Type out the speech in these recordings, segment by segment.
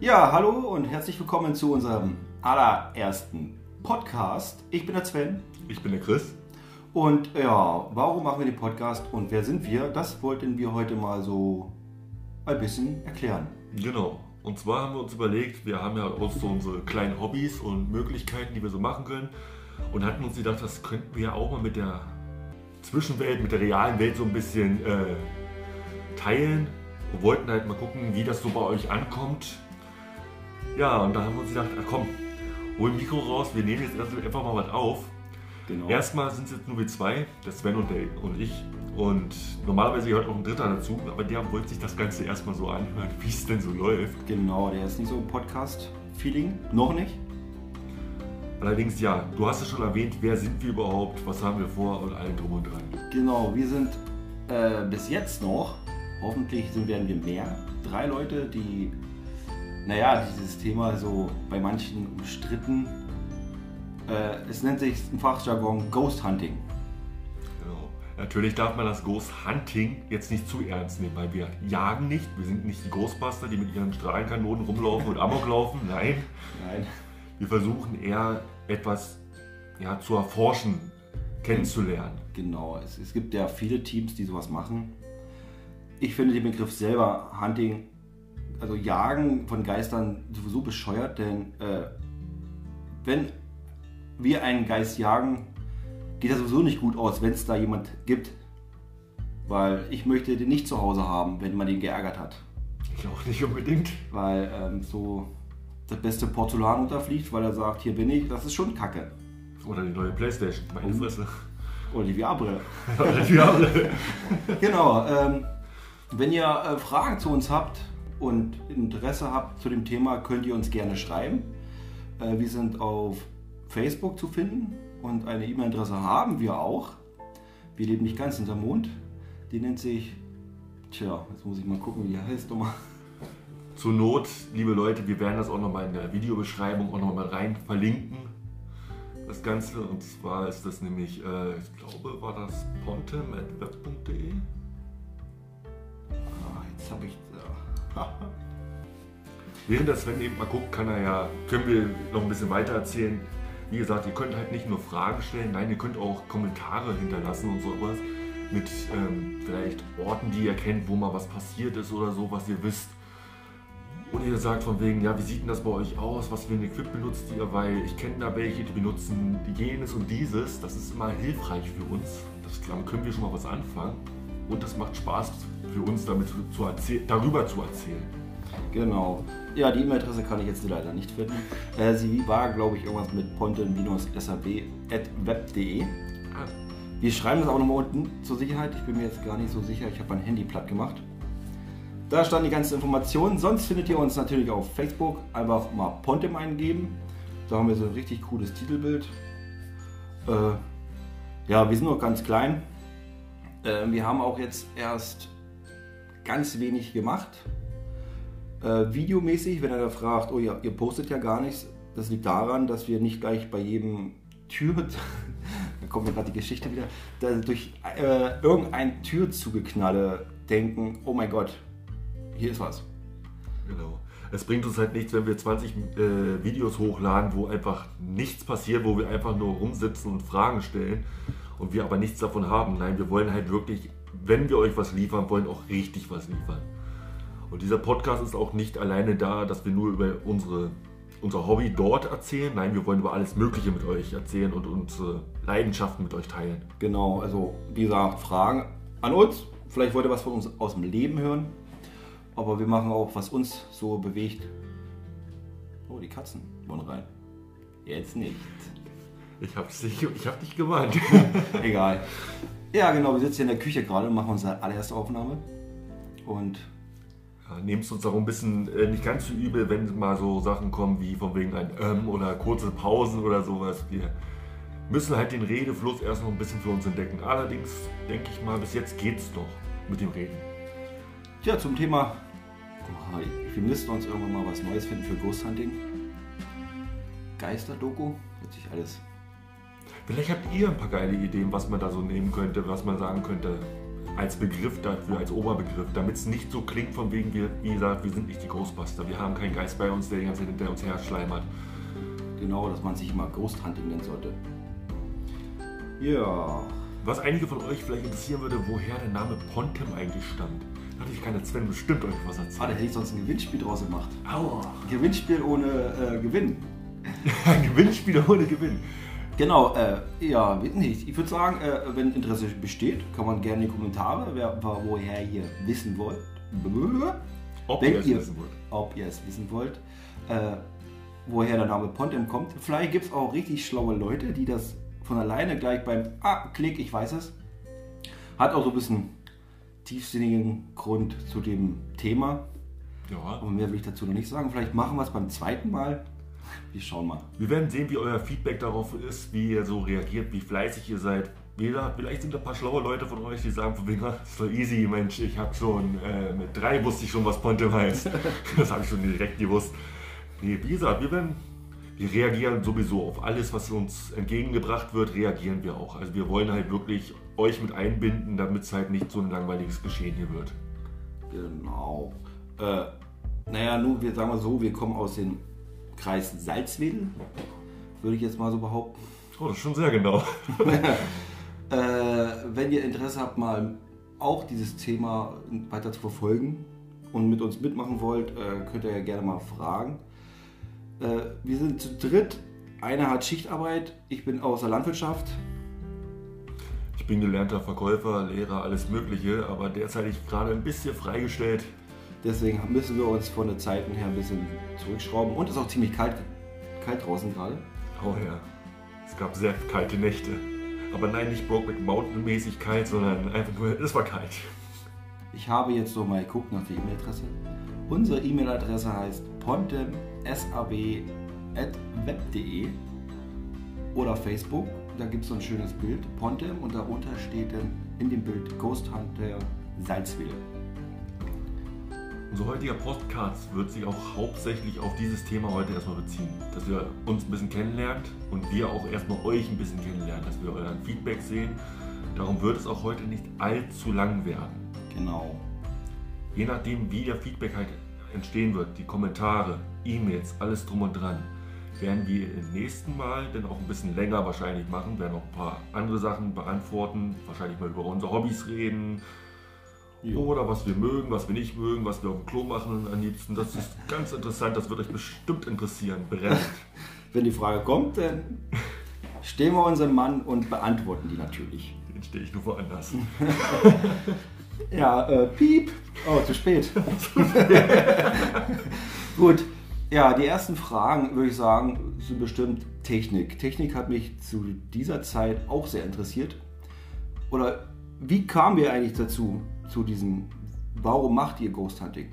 Ja, hallo und herzlich willkommen zu unserem allerersten Podcast. Ich bin der Sven. Ich bin der Chris. Und ja, warum machen wir den Podcast und wer sind wir? Das wollten wir heute mal so ein bisschen erklären. Genau. Und zwar haben wir uns überlegt, wir haben ja auch so unsere kleinen Hobbys und Möglichkeiten, die wir so machen können. Und hatten uns gedacht, das könnten wir ja auch mal mit der Zwischenwelt, mit der realen Welt so ein bisschen äh, teilen. Wir wollten halt mal gucken, wie das so bei euch ankommt. Ja, und da haben wir uns gedacht, ach komm, hol ein Mikro raus, wir nehmen jetzt einfach mal was auf. Genau. Erstmal sind es jetzt nur wir zwei, der Sven und, der, und ich. Und normalerweise gehört auch ein Dritter dazu, aber der wollte sich das Ganze erstmal so anhören, wie es denn so läuft. Genau, der ist nicht so Podcast-Feeling. Noch nicht. Allerdings ja, du hast es schon erwähnt, wer sind wir überhaupt, was haben wir vor und allem drum und dran. Genau, wir sind äh, bis jetzt noch, hoffentlich sind, werden wir mehr, drei Leute, die, naja, dieses Thema so bei manchen umstritten, äh, es nennt sich im Fachjargon Ghost Hunting. Genau. Natürlich darf man das Ghost Hunting jetzt nicht zu ernst nehmen, weil wir jagen nicht, wir sind nicht die Ghostbuster, die mit ihren Strahlenkanonen rumlaufen und Amok laufen, nein. Nein. Wir versuchen eher etwas ja, zu erforschen, kennenzulernen. Genau, es, es gibt ja viele Teams, die sowas machen. Ich finde den Begriff selber Hunting, also Jagen von Geistern, sowieso bescheuert, denn äh, wenn wir einen Geist jagen, geht das sowieso nicht gut aus, wenn es da jemand gibt. Weil ich möchte den nicht zu Hause haben, wenn man den geärgert hat. Ich auch nicht unbedingt. Weil ähm, so das beste Porzellan unterfliegt, weil er sagt, hier bin ich, das ist schon Kacke. Oder die neue Playstation, meine Oh. Fresse. Oder die VR-Brille. Oder die andere. Genau. Ähm, wenn ihr äh, Fragen zu uns habt und Interesse habt zu dem Thema, könnt ihr uns gerne schreiben. Äh, wir sind auf Facebook zu finden und eine E-Mail-Adresse haben wir auch. Wir leben nicht ganz hinterm Mond. Die nennt sich, tja, jetzt muss ich mal gucken, wie die heißt nochmal. Zur Not, liebe Leute, wir werden das auch nochmal in der Videobeschreibung auch nochmal rein verlinken. Das Ganze. Und zwar ist das nämlich, äh, ich glaube, war das pontem.web.de. Ah, jetzt habe ich. Äh, Während der Sven eben mal guckt, kann er ja, können wir noch ein bisschen weiter erzählen. Wie gesagt, ihr könnt halt nicht nur Fragen stellen, nein, ihr könnt auch Kommentare hinterlassen und sowas. Mit ähm, vielleicht Orten, die ihr kennt, wo mal was passiert ist oder so, was ihr wisst. Oder ihr sagt von wegen, ja, wie sieht denn das bei euch aus? Was für ein Equip benutzt ihr? Weil ich kenne da welche, die benutzen jenes und dieses. Das ist immer hilfreich für uns. Das, damit können wir schon mal was anfangen. Und das macht Spaß für uns, damit zu, erzähl- darüber zu erzählen. Genau. Ja, die E-Mail-Adresse kann ich jetzt leider nicht finden. Äh, sie war, glaube ich, irgendwas mit ponten-sab.web.de. Ah, Wir schreiben das auch nochmal unten zur Sicherheit. Ich bin mir jetzt gar nicht so sicher. Ich habe mein Handy platt gemacht. Da standen die ganzen Informationen. Sonst findet ihr uns natürlich auf Facebook. Einfach mal Pontem eingeben. Da haben wir so ein richtig cooles Titelbild. Äh, ja, wir sind noch ganz klein. Äh, wir haben auch jetzt erst ganz wenig gemacht. Äh, videomäßig, wenn er da fragt, oh ja, ihr postet ja gar nichts, das liegt daran, dass wir nicht gleich bei jedem Tür, da kommt mir gerade die Geschichte wieder, da durch äh, irgendein Türzugeknalle denken, oh mein Gott, hier ist was. Genau. Es bringt uns halt nichts, wenn wir 20 äh, Videos hochladen, wo einfach nichts passiert, wo wir einfach nur rumsitzen und Fragen stellen und wir aber nichts davon haben. Nein, wir wollen halt wirklich, wenn wir euch was liefern, wollen auch richtig was liefern. Und dieser Podcast ist auch nicht alleine da, dass wir nur über unsere, unser Hobby dort erzählen. Nein, wir wollen über alles Mögliche mit euch erzählen und unsere Leidenschaften mit euch teilen. Genau, also wie gesagt, Fragen an uns. Vielleicht wollt ihr was von uns aus dem Leben hören. Aber wir machen auch, was uns so bewegt. Oh, die Katzen wollen rein. Jetzt nicht. Ich hab's nicht, ich hab dich gewarnt. Egal. Ja, genau, wir sitzen hier in der Küche gerade und machen unsere allererste Aufnahme. Und Ja, Nehmt es uns auch ein bisschen äh, nicht ganz so übel, wenn mal so Sachen kommen wie von wegen ein Ähm oder kurze Pausen oder sowas. Wir müssen halt den Redefluss erst noch ein bisschen für uns entdecken. Allerdings denke ich mal, bis jetzt geht's doch mit dem Reden. ja, zum Thema, wir müssten uns irgendwann mal was Neues finden für Ghost Hunting. Geisterdoku, wird sich alles. Vielleicht habt ihr ein paar geile Ideen, was man da so nehmen könnte, was man sagen könnte. als Begriff dafür, als Oberbegriff, damit es nicht so klingt von wegen, wir, wie gesagt, wir sind nicht die Ghostbuster. Wir haben keinen Geist bei uns, der die ganze Zeit hinter uns her schleimert. Genau, dass man sich immer Ghost Hunting nennen sollte. Ja. Was einige von euch vielleicht interessieren würde, woher der Name Pontem eigentlich stammt. Da hatte ich keine Sven bestimmt euch was erzählt. Ah, da hätte ich sonst ein Gewinnspiel draus gemacht. Aua. Gewinnspiel ohne äh, Gewinn. Ein Gewinnspiel ohne Gewinn. Genau, äh, ja, nicht. Ich würde sagen, äh, wenn Interesse besteht, kann man gerne in die Kommentare, wer, woher ihr wissen wollt. Ob Wenn ihr es ihr- wissen wollt. ob ihr es wissen wollt, äh, woher der Name Pontem kommt. Vielleicht gibt es auch richtig schlaue Leute, die das von alleine gleich beim Ah, Klick, ich weiß es. Hat auch so ein bisschen tiefsinnigen Grund zu dem Thema. Ja. Aber mehr will ich dazu noch nicht sagen. Vielleicht machen wir es beim zweiten Mal. Wir schauen mal. Wir werden sehen, wie euer Feedback darauf ist, wie ihr so reagiert, wie fleißig ihr seid. Wieder, vielleicht sind da ein paar schlaue Leute von euch, die sagen von wegen, "Ah, ist doch easy, Mensch, ich habe schon, äh, mit drei wusste ich schon, was Pontem heißt. das habe ich schon direkt gewusst. Nee, wie gesagt, wir werden, wir reagieren sowieso auf alles, was uns entgegengebracht wird, reagieren wir auch. Also wir wollen halt wirklich euch mit einbinden, damit es halt nicht so ein langweiliges Geschehen hier wird. Genau. Äh, naja, nun, wir sagen mal so, wir kommen aus dem Kreis Salzwedel. Würde ich jetzt mal so behaupten. Oh, das ist schon sehr genau. Äh, wenn ihr Interesse habt, mal auch dieses Thema weiter zu verfolgen und mit uns mitmachen wollt, äh, könnt ihr ja gerne mal fragen. Äh, wir sind zu dritt. Einer hat Schichtarbeit, ich bin aus der Landwirtschaft. Ich bin gelernter Verkäufer, Lehrer, alles Mögliche, aber derzeit ich gerade ein bisschen freigestellt. Deswegen müssen wir uns von den Zeiten her ein bisschen zurückschrauben. Und es ist auch ziemlich kalt, kalt draußen gerade. Oh ja, es gab sehr kalte Nächte. Aber nein, nicht Brokeback Mountain mäßig kalt, sondern einfach nur, es war kalt. Ich habe jetzt so mal geguckt nach der E-Mail-Adresse. Unsere E-Mail-Adresse heißt pontem.sab.web.de oder Facebook. Da gibt es so ein schönes Bild, Pontem, und darunter steht dann in dem Bild Ghost Hunter Salzwedel. Unser heutiger Podcast wird sich auch hauptsächlich auf dieses Thema heute erstmal beziehen. Dass ihr uns ein bisschen kennenlernt und wir auch erstmal euch ein bisschen kennenlernen, dass wir euren Feedback sehen. Darum wird es auch heute nicht allzu lang werden. Genau. Je nachdem, wie der Feedback halt entstehen wird, die Kommentare, E-Mails, alles drum und dran, werden wir im nächsten Mal dann auch ein bisschen länger wahrscheinlich machen, werden auch ein paar andere Sachen beantworten, wahrscheinlich mal über unsere Hobbys reden Jo. oder was wir mögen, was wir nicht mögen, was wir auf dem Klo machen am liebsten. Das ist ganz interessant, das wird euch bestimmt interessieren, brennend. Wenn die Frage kommt, dann stehen wir unserem Mann und beantworten die natürlich. Den stehe ich nur woanders. Ja, äh, piep. Oh, zu spät. Gut. Ja, die ersten Fragen, würde ich sagen, sind bestimmt Technik. Technik hat mich zu dieser Zeit auch sehr interessiert. Oder wie kamen wir eigentlich dazu, zu diesem, warum macht ihr Ghost Hunting?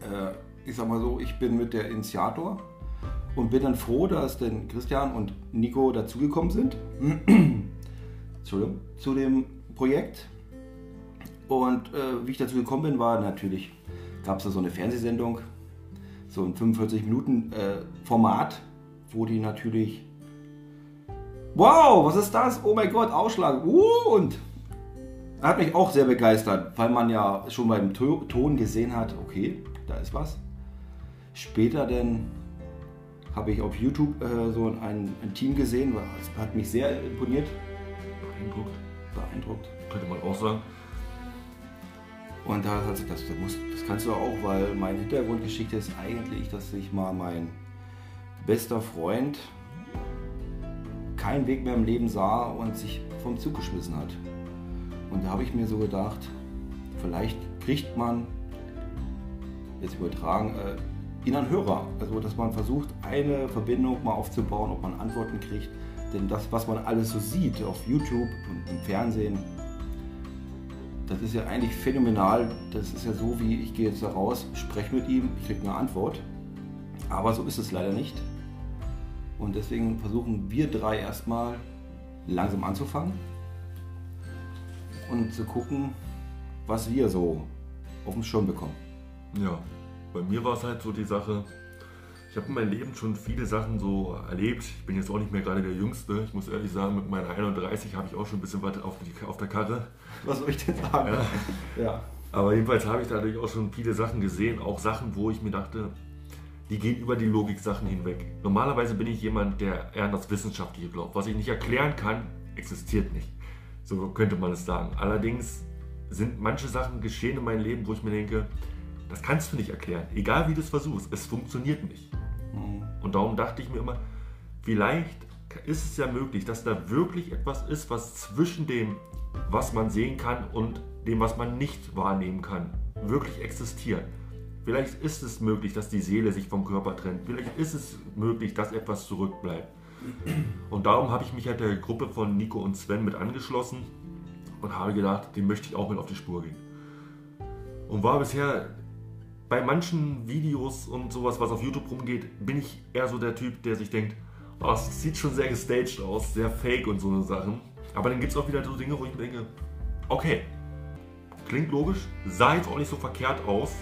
Äh, ich sag mal so, ich bin mit der Initiator und bin dann froh, dass denn Christian und Nico dazugekommen sind. Entschuldigung, zu dem Projekt. Und äh, wie ich dazu gekommen bin, war natürlich, gab es da so eine Fernsehsendung, so ein 45-Minuten-Format, wo die natürlich, wow, was ist das? Oh mein Gott, Ausschlag, uh, und hat mich auch sehr begeistert, weil man ja schon beim To- Ton gesehen hat, okay, da ist was. Später dann habe ich auf YouTube äh, so ein, ein Team gesehen, es hat mich sehr imponiert, Beeindruckt, beeindruckt. könnte man auch sagen. Und da hat sich das, das, muss, das kannst du auch, weil meine Hintergrundgeschichte ist eigentlich, dass sich mal mein bester Freund keinen Weg mehr im Leben sah und sich vom Zug geschmissen hat. Und da habe ich mir so gedacht, vielleicht kriegt man, jetzt übertragen, äh, ihn an Hörer. Also, dass man versucht, eine Verbindung mal aufzubauen, ob man Antworten kriegt. Denn das, was man alles so sieht auf YouTube und im Fernsehen, das ist ja eigentlich phänomenal. Das ist ja so, wie ich gehe jetzt da raus, spreche mit ihm, ich kriege eine Antwort. Aber so ist es leider nicht. Und deswegen versuchen wir drei erstmal langsam anzufangen und zu gucken, was wir so auf dem Schirm bekommen. Ja, bei mir war es halt so die Sache, Ich habe in meinem Leben schon viele Sachen so erlebt. Ich bin jetzt auch nicht mehr gerade der Jüngste. Ich muss ehrlich sagen, mit meiner 31 habe ich auch schon ein bisschen was auf, die, auf der Karre. Was soll ich denn sagen? Ja. ja. Aber jedenfalls habe ich dadurch auch schon viele Sachen gesehen. Auch Sachen, wo ich mir dachte, die gehen über die Logik-Sachen hinweg. Normalerweise bin ich jemand, der eher an das Wissenschaftliche glaubt. Was ich nicht erklären kann, existiert nicht. So könnte man es sagen. Allerdings sind manche Sachen geschehen in meinem Leben, wo ich mir denke, das kannst du nicht erklären. Egal wie du es versuchst, es funktioniert nicht. Mhm. Und darum dachte ich mir immer, vielleicht ist es ja möglich, dass da wirklich etwas ist, was zwischen dem, was man sehen kann und dem, was man nicht wahrnehmen kann, wirklich existiert. Vielleicht ist es möglich, dass die Seele sich vom Körper trennt. Vielleicht ist es möglich, dass etwas zurückbleibt. Und darum habe ich mich halt der Gruppe von Nico und Sven mit angeschlossen und habe gedacht, dem möchte ich auch mit auf die Spur gehen. Und war bisher bei manchen Videos und sowas, was auf YouTube rumgeht, bin ich eher so der Typ, der sich denkt, oh, es sieht schon sehr gestaged aus, sehr fake und so eine Sachen. Aber dann gibt es auch wieder so Dinge, wo ich mir denke, okay, klingt logisch, sah jetzt auch nicht so verkehrt aus,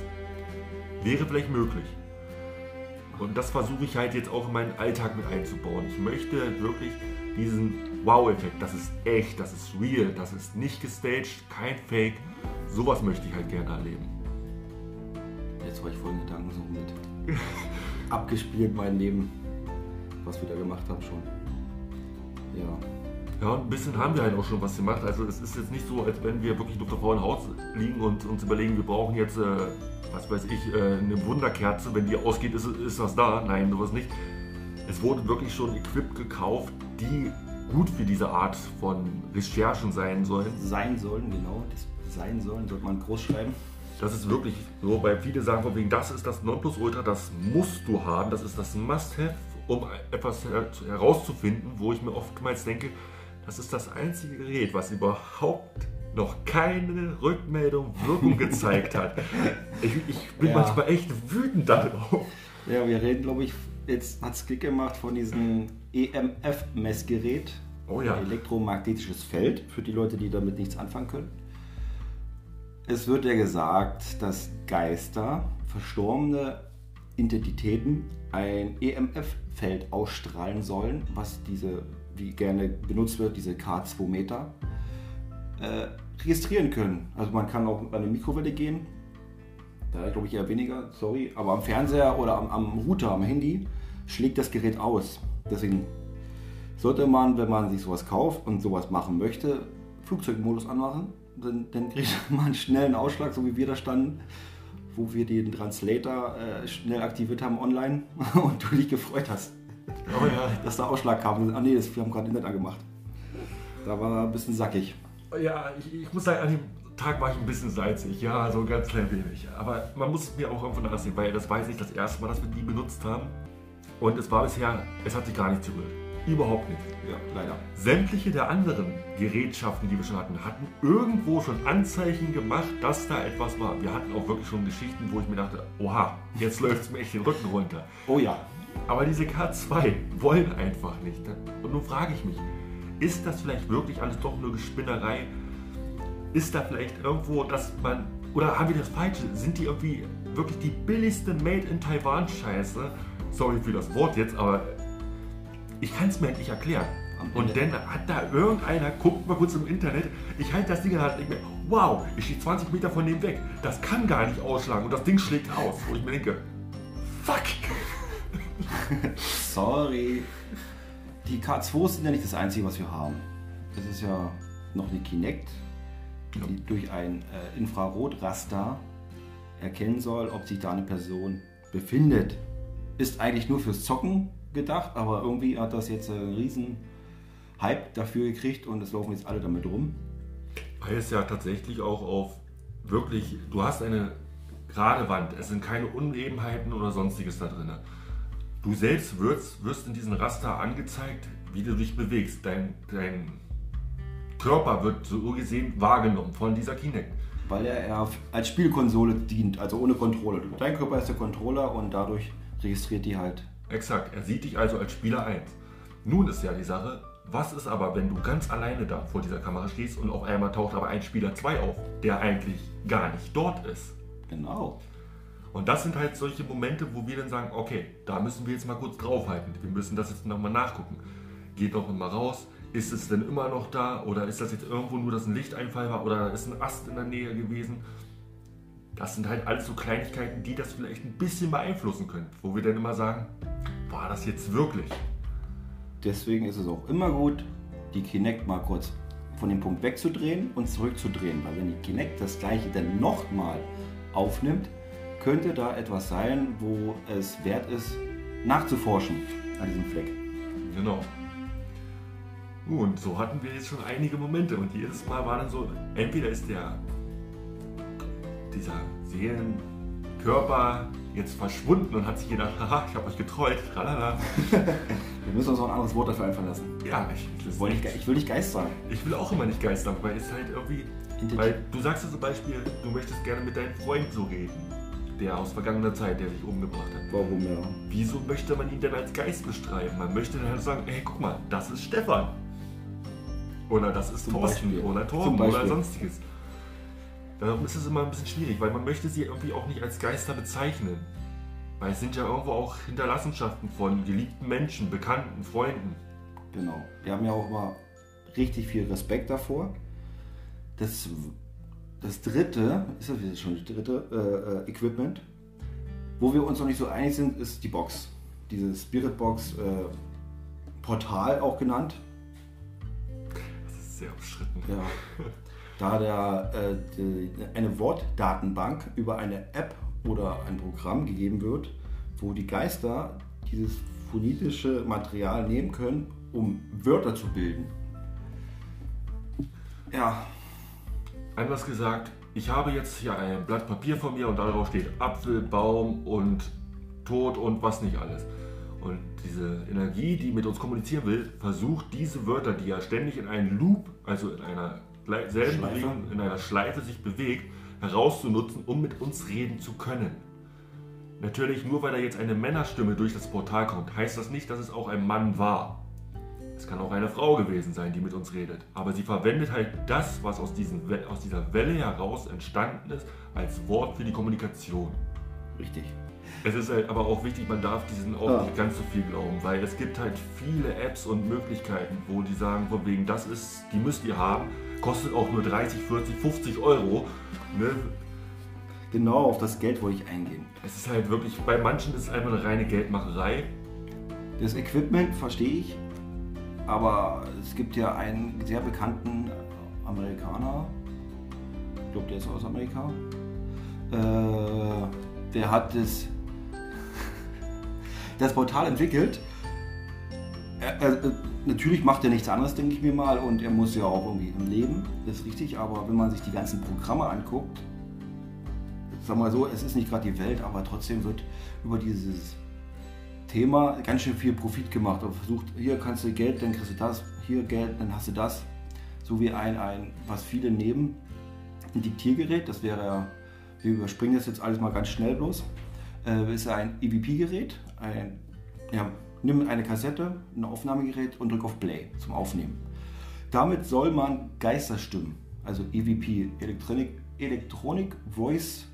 wäre vielleicht möglich. Und das versuche ich halt jetzt auch in meinen Alltag mit einzubauen. Ich möchte wirklich diesen Wow-Effekt, das ist echt, das ist real, das ist nicht gestaged, kein Fake. Sowas möchte ich halt gerne erleben. Jetzt war ich voll in Gedanken so mit abgespielt mein Leben, was wir da gemacht haben schon. Ja. Ja, ein bisschen haben wir halt auch schon was gemacht. Also es ist jetzt nicht so, als wenn wir wirklich auf der Frau Haus liegen und uns überlegen, wir brauchen jetzt, äh, was weiß ich, äh, eine Wunderkerze. Wenn die ausgeht, ist, ist das da. Nein, sowas nicht. Es wurde wirklich schon Equip gekauft, die gut für diese Art von Recherchen sein sollen. Sein sollen, genau. Das sein sollen, sollte man groß schreiben. Das ist wirklich so, weil viele sagen von wegen, das ist das Nonplusultra, das musst du haben, das ist das Must-Have, um etwas herauszufinden, wo ich mir oftmals denke, das ist das einzige Gerät, was überhaupt noch keine Rückmeldung Wirkung gezeigt hat. Ich, ich bin ja. manchmal echt wütend darauf. Ja, wir reden, glaube ich, jetzt hat es Klick gemacht von diesem EMF-Messgerät. Oh ja. Elektromagnetisches Feld, für die Leute, die damit nichts anfangen können. Es wird ja gesagt, dass Geister, verstorbene Identitäten, ein EMF-Feld ausstrahlen sollen, was diese wie gerne benutzt wird, diese K2-Meter, äh, registrieren können. Also man kann auch an eine Mikrowelle gehen, da glaube ich eher weniger, sorry, aber am Fernseher oder am, am Router, am Handy schlägt das Gerät aus. Deswegen sollte man, wenn man sich sowas kauft und sowas machen möchte, Flugzeugmodus anmachen. Dann, dann kriegt man einen schnellen Ausschlag, so wie wir da standen, wo wir den Translator äh, schnell aktiviert haben online und du dich gefreut hast. Oh ja. Dass der Ausschlag kam. Ah nee, das, wir haben gerade Internet angemacht. Da war ein bisschen sackig. Ja, ich, ich, muss sagen, an dem Tag war ich ein bisschen salzig. Ja, so ganz klein wenig. Aber man muss mir auch irgendwo anders sehen, weil das weiß ich das erste Mal, dass wir die benutzt haben. Und es war bisher, es hat sich gar nicht berührt. Überhaupt nicht. Ja, leider. Sämtliche der anderen Gerätschaften, die wir schon hatten, hatten irgendwo schon Anzeichen gemacht, dass da etwas war. Wir hatten auch wirklich schon Geschichten, wo ich mir dachte, oha, jetzt läuft es mir echt den Rücken runter. Oh ja. Aber diese K2 wollen einfach nicht. Und nun frage ich mich, ist das vielleicht wirklich alles doch nur Gespinnerei? Ist da vielleicht irgendwo, dass man, oder haben wir das Falsche? Sind die irgendwie wirklich die billigste Made in Taiwan Scheiße? Sorry für das Wort jetzt, aber ich kann es mir endlich erklären. Und dann hat da irgendeiner, guckt mal kurz im Internet, ich halte das Ding in der Hand nicht mehr. Wow, ich stehe 20 Meter von dem weg. Das kann gar nicht ausschlagen und das Ding schlägt aus. Wo ich mir denke, fuck. Sorry. Die K2 sind ja nicht das Einzige, was wir haben. Das ist ja noch eine Kinect, die durch ein äh, Infrarotraster erkennen soll, ob sich da eine Person befindet. Ist eigentlich nur fürs Zocken gedacht, aber irgendwie hat das jetzt einen riesen Hype dafür gekriegt und es laufen jetzt alle damit rum. Weil es ja tatsächlich auch auf wirklich, du hast eine gerade Wand, es sind keine Unebenheiten oder sonstiges da drin. Du selbst wirst, wirst in diesem Raster angezeigt, wie du dich bewegst. Dein, dein Körper wird so gesehen wahrgenommen von dieser Kinect. Weil er als Spielkonsole dient, also ohne Controller. Dein Körper ist der Controller und dadurch registriert die halt. Exakt, er sieht dich also als Spieler 1. Nun ist ja die Sache, was ist aber, wenn du ganz alleine da vor dieser Kamera stehst und auf einmal taucht aber ein Spieler 2 auf, der eigentlich gar nicht dort ist? Genau. Und das sind halt solche Momente, wo wir dann sagen, okay, da müssen wir jetzt mal kurz draufhalten. Wir müssen das jetzt nochmal nachgucken. Geht doch mal raus. Ist es denn immer noch da? Oder ist das jetzt irgendwo nur, dass ein Lichteinfall war? Oder ist ein Ast in der Nähe gewesen? Das sind halt alles so Kleinigkeiten, die das vielleicht ein bisschen beeinflussen können. Wo wir dann immer sagen, war das jetzt wirklich? Deswegen ist es auch immer gut, die Kinect mal kurz von dem Punkt wegzudrehen und zurückzudrehen. Weil wenn die Kinect das gleiche dann nochmal aufnimmt, könnte da etwas sein, wo es wert ist, nachzuforschen an diesem Fleck. Genau. Und so hatten wir jetzt schon einige Momente und jedes Mal war dann so, entweder ist der dieser Seelenkörper jetzt verschwunden und hat sich gedacht, haha, ich habe euch getreut, tralala. Wir müssen uns auch ein anderes Wort dafür einfallen lassen. Ja, ich, Ich will nicht, ich will nicht Geist sagen. ich will auch immer nicht geistern, weil es halt irgendwie, weil du sagst ja zum Beispiel, du möchtest gerne mit deinem Freund so reden, der aus vergangener Zeit, der dich umgebracht hat. Warum ja? Wieso möchte man ihn denn als Geist beschreiben? Man möchte dann halt sagen, ey, guck mal, das ist Stefan. Oder das ist Zum Thorsten Beispiel. oder Torben oder sonstiges. Darum ist es immer ein bisschen schwierig, weil man möchte sie irgendwie auch nicht als Geister bezeichnen. Weil es sind ja irgendwo auch Hinterlassenschaften von geliebten Menschen, Bekannten, Freunden. Genau. Wir haben ja auch immer richtig viel Respekt davor. Das, das dritte, ist das jetzt schon das dritte äh, äh, Equipment, wo wir uns noch nicht so einig sind, ist die Box. Diese Spirit Box äh, Portal auch genannt. Das ist sehr umstritten. Ja. Da der, äh, die, eine Wortdatenbank über eine App oder ein Programm gegeben wird, wo die Geister dieses phonetische Material nehmen können, um Wörter zu bilden. Ja, Anders gesagt, ich habe jetzt hier ein Blatt Papier vor mir und darauf steht Apfel, Baum und Tod und was nicht alles. Und diese Energie, die mit uns kommunizieren will, versucht diese Wörter, die ja ständig in einem Loop, also in einer selben Schleife. Bewegung, in einer Schleife sich bewegt, herauszunutzen, um mit uns reden zu können. Natürlich, nur weil da jetzt eine Männerstimme durch das Portal kommt, heißt das nicht, dass es auch ein Mann war. Es kann auch eine Frau gewesen sein, die mit uns redet. Aber sie verwendet halt das, was aus, diesen, aus dieser Welle heraus entstanden ist, als Wort für die Kommunikation. richtig. Es ist halt aber auch wichtig, man darf diesen auch Ja. nicht ganz so viel glauben, weil es gibt halt viele Apps und Möglichkeiten, wo die sagen, von wegen, das ist, die müsst ihr haben, kostet auch nur 30, 40, 50 Euro. Ne? Genau auf das Geld wollte ich eingehen. Es ist halt wirklich, bei manchen ist es einfach eine reine Geldmacherei. Das Equipment verstehe ich, aber es gibt ja einen sehr bekannten Amerikaner, ich glaube, der ist aus Amerika, äh, der hat das, das Portal entwickelt. Er, er, äh, natürlich macht er nichts anderes, denke ich mir mal, und er muss ja auch irgendwie im Leben, das ist richtig, aber wenn man sich die ganzen Programme anguckt, sag mal so, es ist nicht gerade die Welt, aber trotzdem wird über dieses Thema ganz schön viel Profit gemacht und versucht, hier kannst du Geld, dann kriegst du das, hier Geld, dann hast du das. So wie ein, ein was viele nehmen, ein Diktiergerät, das wäre wir überspringen das jetzt alles mal ganz schnell bloß, äh, ist ein EVP-Gerät, ein, ja, nimm eine Kassette, ein Aufnahmegerät und drück auf Play zum Aufnehmen. Damit soll man Geisterstimmen, also EVP, Electronic, Electronic Voice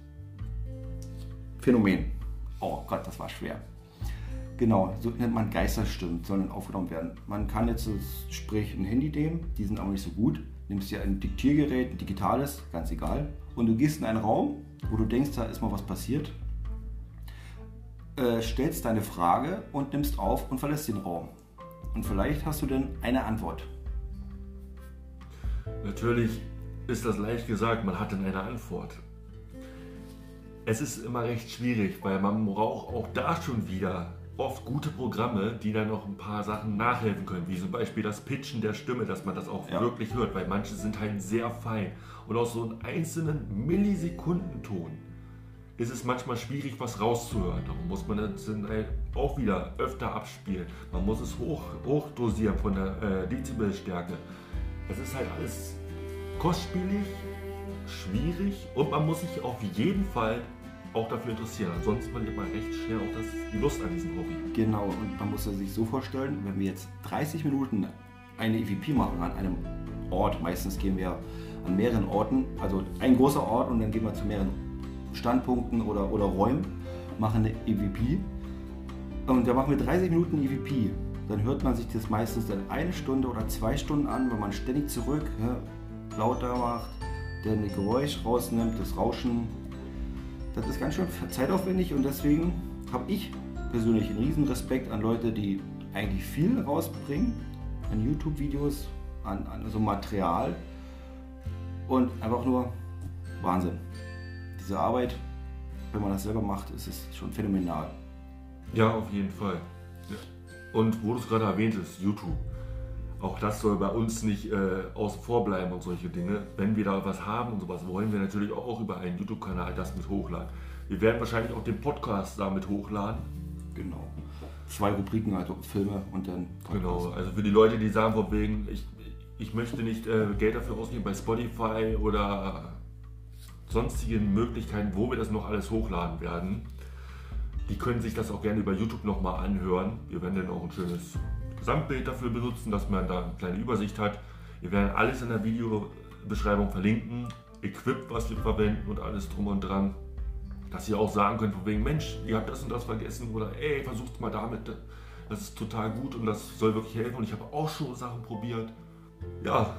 Phänomen. Oh Gott, das war schwer. Genau, so nennt man Geisterstimmen, sollen aufgenommen werden. Man kann jetzt, sprich, ein Handy nehmen, die sind aber nicht so gut. Nimmst dir ein Diktiergerät, ein digitales, ganz egal. Und du gehst in einen Raum, wo du denkst, da ist mal was passiert. Äh, stellst deine Frage und nimmst auf und verlässt den Raum. Und vielleicht hast du dann eine Antwort. Natürlich ist das leicht gesagt, man hat dann eine Antwort. Es ist immer recht schwierig, weil man braucht auch da schon wieder oft gute Programme, die dann noch ein paar Sachen nachhelfen können, wie zum Beispiel das Pitchen der Stimme, dass man das auch Ja. wirklich hört, weil manche sind halt sehr fein. Und aus so einem einzelnen Millisekundenton ist es manchmal schwierig, was rauszuhören. Darum muss man das dann halt auch wieder öfter abspielen. Man muss es hoch, hochdosieren von der äh, Dezibelstärke. Es ist halt alles kostspielig, schwierig und man muss sich auf jeden Fall auch dafür interessieren. Ansonsten verliert man recht schnell auch das, die Lust an diesem Hobby. Genau, und man muss sich so vorstellen, wenn wir jetzt 30 Minuten eine EVP machen an einem Ort, meistens gehen wir an mehreren Orten, also ein großer Ort und dann gehen wir zu mehreren Standpunkten oder, oder Räumen, machen eine EVP. Und da machen wir 30 Minuten EVP. Dann hört man sich das meistens dann eine Stunde oder zwei Stunden an, wenn man ständig zurück ja, lauter macht, dann ein Geräusch rausnimmt, das Rauschen. Das ist ganz schön zeitaufwendig und deswegen habe ich persönlich einen riesen Respekt an Leute, die eigentlich viel rausbringen, an YouTube-Videos, an, an so Material und einfach nur Wahnsinn. Diese Arbeit, wenn man das selber macht, ist es schon phänomenal. Ja, auf jeden Fall. Und wo du es gerade erwähnt hast, YouTube. Auch das soll bei uns nicht äh, außen vor bleiben und solche Dinge. Wenn wir da was haben und sowas, wollen wir natürlich auch über einen YouTube-Kanal das mit hochladen. Wir werden wahrscheinlich auch den Podcast damit hochladen. Genau. Zwei Rubriken, also Filme und dann Podcast. Genau, also für die Leute, die sagen, von wegen, ich, ich möchte nicht äh, Geld dafür ausgeben bei Spotify oder sonstigen Möglichkeiten, wo wir das noch alles hochladen werden. Die können sich das auch gerne über YouTube nochmal anhören. Wir werden dann auch ein schönes Gesamtbild dafür benutzen, dass man da eine kleine Übersicht hat. Wir werden alles in der Videobeschreibung verlinken, Equip, was wir verwenden und alles drum und dran. Dass ihr auch sagen könnt, von wegen, Mensch, ihr habt das und das vergessen oder ey, versucht mal damit, das ist total gut und das soll wirklich helfen und ich habe auch schon Sachen probiert. Ja,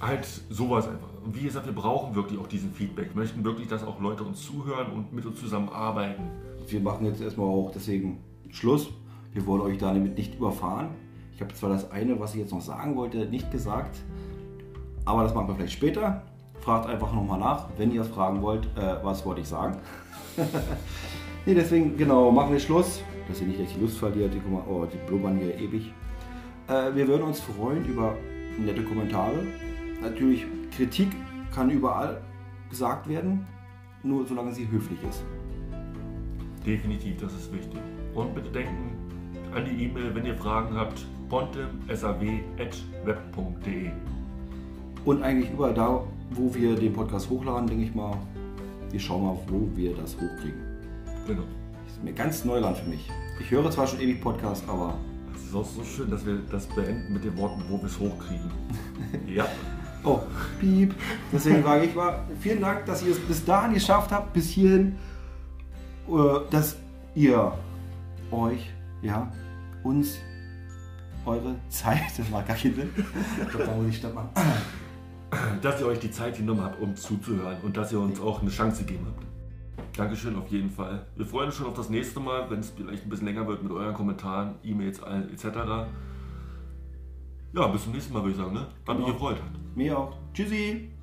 halt sowas einfach. Und wie gesagt, wir brauchen wirklich auch diesen Feedback. Wir möchten wirklich, dass auch Leute uns zuhören und mit uns zusammenarbeiten. Wir machen jetzt erstmal auch deswegen Schluss. Wir wollen euch damit nicht überfahren. Ich habe zwar das eine, was ich jetzt noch sagen wollte, nicht gesagt, aber das machen wir vielleicht später. Fragt einfach nochmal nach, wenn ihr es fragen wollt, äh, was wollte ich sagen. nee, deswegen, genau, machen wir Schluss, dass ihr nicht echt die Lust verliert. Die, oh, die blubbern hier ewig. Äh, wir würden uns freuen über nette Kommentare. Natürlich, Kritik kann überall gesagt werden, nur solange sie höflich ist. Definitiv, das ist wichtig. Und bitte denken an die E-Mail, wenn ihr Fragen habt, pontemsaw.web.de. Und eigentlich überall da, wo wir den Podcast hochladen, denke ich mal, wir schauen mal, wo wir das hochkriegen. Genau. Das ist mir ganz Neuland für mich. Ich höre zwar schon ewig Podcast, aber. Es ist auch so schön, dass wir das beenden mit den Worten, wo wir es hochkriegen. ja. Oh, piep. Deswegen sage ich mal, vielen Dank, dass ihr es bis dahin geschafft habt, bis hierhin, äh, dass ihr euch, ja, uns eure Zeit, das war gar kein Sinn, ich glaube, da muss ich statt machen, dass ihr euch die Zeit genommen habt, um zuzuhören und dass ihr uns auch eine Chance gegeben habt. Dankeschön auf jeden Fall. Wir freuen uns schon auf das nächste Mal, wenn es vielleicht ein bisschen länger wird mit euren Kommentaren, E-Mails etc. Ja, bis zum nächsten Mal würde ich sagen. Ne? Hat genau. mich gefreut. Mir auch. Tschüssi.